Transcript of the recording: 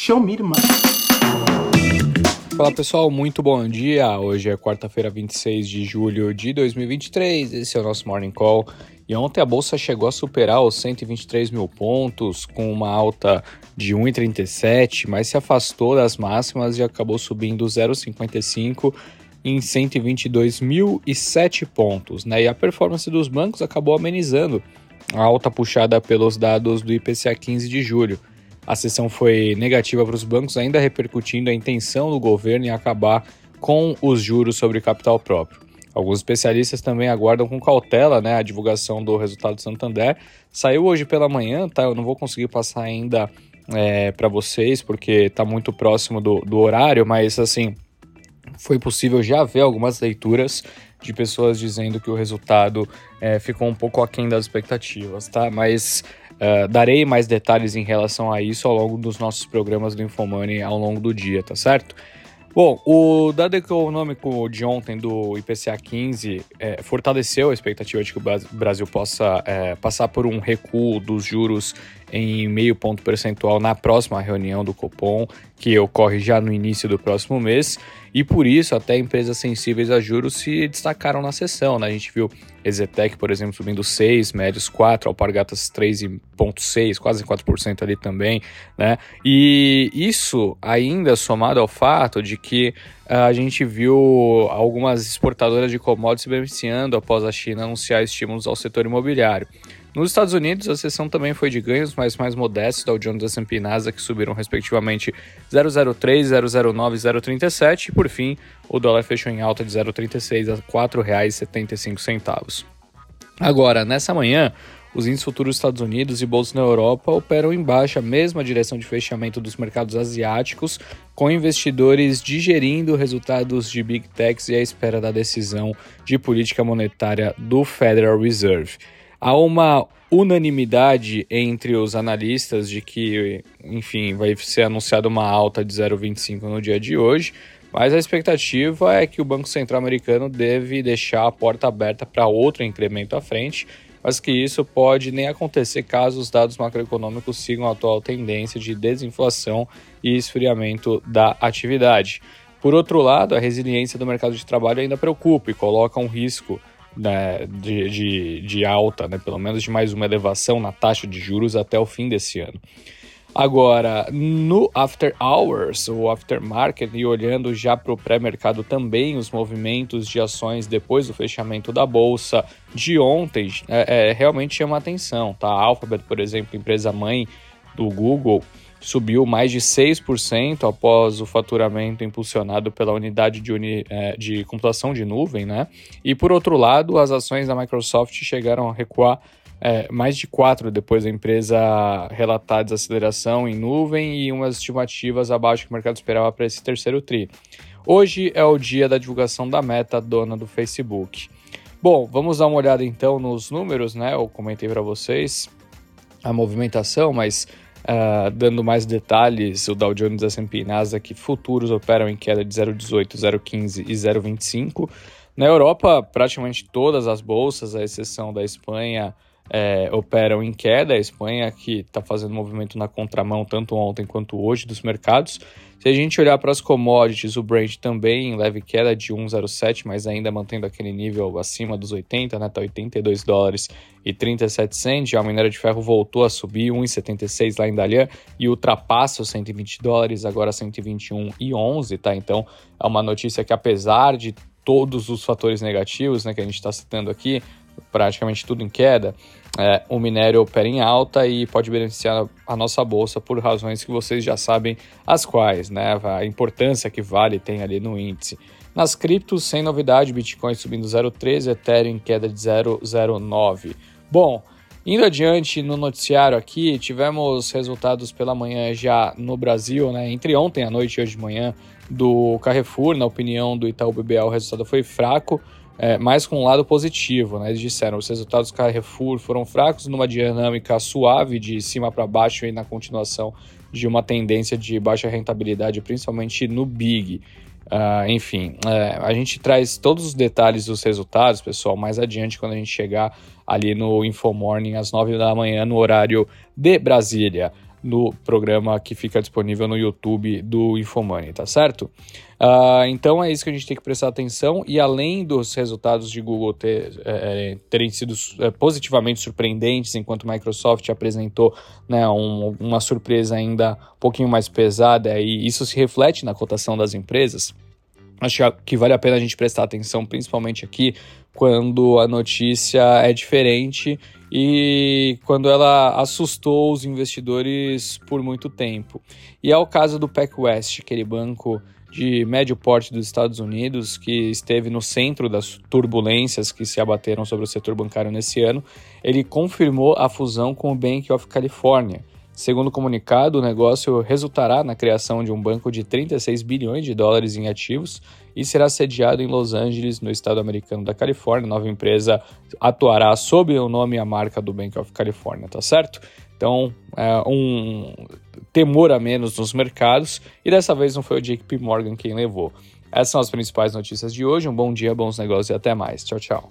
Show me. Fala pessoal, muito bom dia. Hoje é quarta-feira, 26 de julho de 2023. Esse é o nosso Morning Call. E ontem a bolsa chegou a superar os 123 mil pontos, com uma alta de 1,37, mas se afastou das máximas e acabou subindo 0,55 em 122.007 pontos. Né? E a performance dos bancos acabou amenizando a alta puxada pelos dados do IPCA 15 de julho. A sessão foi negativa para os bancos, ainda repercutindo a intenção do governo em acabar com os juros sobre capital próprio. Alguns especialistas também aguardam com cautela né, a divulgação do resultado do Santander. Saiu hoje pela manhã, tá? Eu não vou conseguir passar ainda é, para vocês porque está muito próximo do, do horário, mas assim foi possível já ver algumas leituras de pessoas dizendo que o resultado é, ficou um pouco aquém das expectativas, tá? Mas uh, darei mais detalhes em relação a isso ao longo dos nossos programas do Infomoney ao longo do dia, tá certo? Bom, o dado econômico de ontem do IPCA 15 é, fortaleceu a expectativa de que o Brasil possa é, passar por um recuo dos juros em meio ponto percentual na próxima reunião do Copom, que ocorre já no início do próximo mês, e por isso até empresas sensíveis a juros se destacaram na sessão. Né? A gente viu Ezetec, por exemplo, subindo 6, médios 4, Alpargatas 3,6, quase 4% ali também. Né? E isso ainda somado ao fato de que ah, a gente viu algumas exportadoras de commodities se beneficiando após a China anunciar estímulos ao setor imobiliário. Nos Estados Unidos, a sessão também foi de ganhos, mas mais modestos, da Jones S&P e que subiram respectivamente 0,03, 0,09 e 0,37, e por fim, o dólar fechou em alta de 0,36 a R$ 4,75. Agora, nessa manhã, os índices futuros dos Estados Unidos e bolsas na Europa operam em baixa, mesma direção de fechamento dos mercados asiáticos, com investidores digerindo resultados de Big Techs e à espera da decisão de política monetária do Federal Reserve. Há uma unanimidade entre os analistas de que, enfim, vai ser anunciada uma alta de 0,25 no dia de hoje, mas a expectativa é que o Banco Central americano deve deixar a porta aberta para outro incremento à frente, mas que isso pode nem acontecer caso os dados macroeconômicos sigam a atual tendência de desinflação e esfriamento da atividade. Por outro lado, a resiliência do mercado de trabalho ainda preocupa e coloca um risco né, de, de, de, alta, né, pelo menos de mais uma elevação na taxa de juros até o fim desse ano. Agora, no after hours, o aftermarket, e olhando já para o pré-mercado também, os movimentos de ações depois do fechamento da bolsa de ontem é, é, realmente chama atenção. Tá? A Alphabet, por exemplo, empresa mãe do Google, subiu mais de 6% após o faturamento impulsionado pela unidade de, uni, é, de computação de nuvem, né? E por outro lado, as ações da Microsoft chegaram a recuar é, mais de 4 depois da empresa relatar desaceleração em nuvem e umas estimativas abaixo que o mercado esperava para esse terceiro TRI. Hoje é o dia da divulgação da meta, dona do Facebook. Bom, vamos dar uma olhada então nos números, né? Eu comentei para vocês a movimentação, mas Uh, dando mais detalhes, o Dow Jones, S&P e Nasdaq futuros operam em queda de 0,18, 0,15 e 0,25. Na Europa, praticamente todas as bolsas, à exceção da Espanha, é, operam em queda. A Espanha que está fazendo movimento na contramão tanto ontem quanto hoje dos mercados. Se a gente olhar para as commodities, o Brent também leve queda de 1,07, mas ainda mantendo aquele nível acima dos 80, né? Tá 82 dólares e 37 cents. Já o minério de ferro voltou a subir 1,76 lá em Dalian e ultrapassa os 120 dólares, agora 121 e 11, tá? Então é uma notícia que apesar de todos os fatores negativos, né, que a gente está citando aqui, praticamente tudo em queda, é, o minério opera em alta e pode beneficiar a nossa bolsa por razões que vocês já sabem as quais, né? A importância que Vale tem ali no índice. Nas criptos, sem novidade, Bitcoin subindo 0,13, Ethereum em queda de 0,09. Bom, indo adiante no noticiário aqui, tivemos resultados pela manhã já no Brasil, né? Entre ontem à noite e hoje de manhã, do Carrefour, na opinião do Itaú BBA, o resultado foi fraco é, mas com um lado positivo. Né? Eles disseram os resultados do Carrefour foram fracos numa dinâmica suave de cima para baixo e na continuação de uma tendência de baixa rentabilidade, principalmente no Big. Uh, enfim, é, a gente traz todos os detalhes dos resultados, pessoal, mais adiante quando a gente chegar ali no Infomorning às 9 da manhã, no horário de Brasília. No programa que fica disponível no YouTube do Infomoney, tá certo? Uh, então é isso que a gente tem que prestar atenção e além dos resultados de Google ter, é, é terem sido é, positivamente surpreendentes, enquanto Microsoft apresentou né, um, uma surpresa ainda um pouquinho mais pesada e isso se reflete na cotação das empresas, acho que vale a pena a gente prestar atenção, principalmente aqui, quando a notícia é diferente e quando ela assustou os investidores por muito tempo. E é o caso do PacWest, aquele banco de médio porte dos Estados Unidos que esteve no centro das turbulências que se abateram sobre o setor bancário nesse ano. Ele confirmou a fusão com o Bank of California Segundo o comunicado, o negócio resultará na criação de um banco de 36 bilhões de dólares em ativos e será sediado em Los Angeles, no estado americano da Califórnia. A nova empresa atuará sob o nome e a marca do Bank of California, tá certo? Então, é um temor a menos nos mercados e dessa vez não foi o JP Morgan quem levou. Essas são as principais notícias de hoje. Um bom dia, bons negócios e até mais. Tchau, tchau.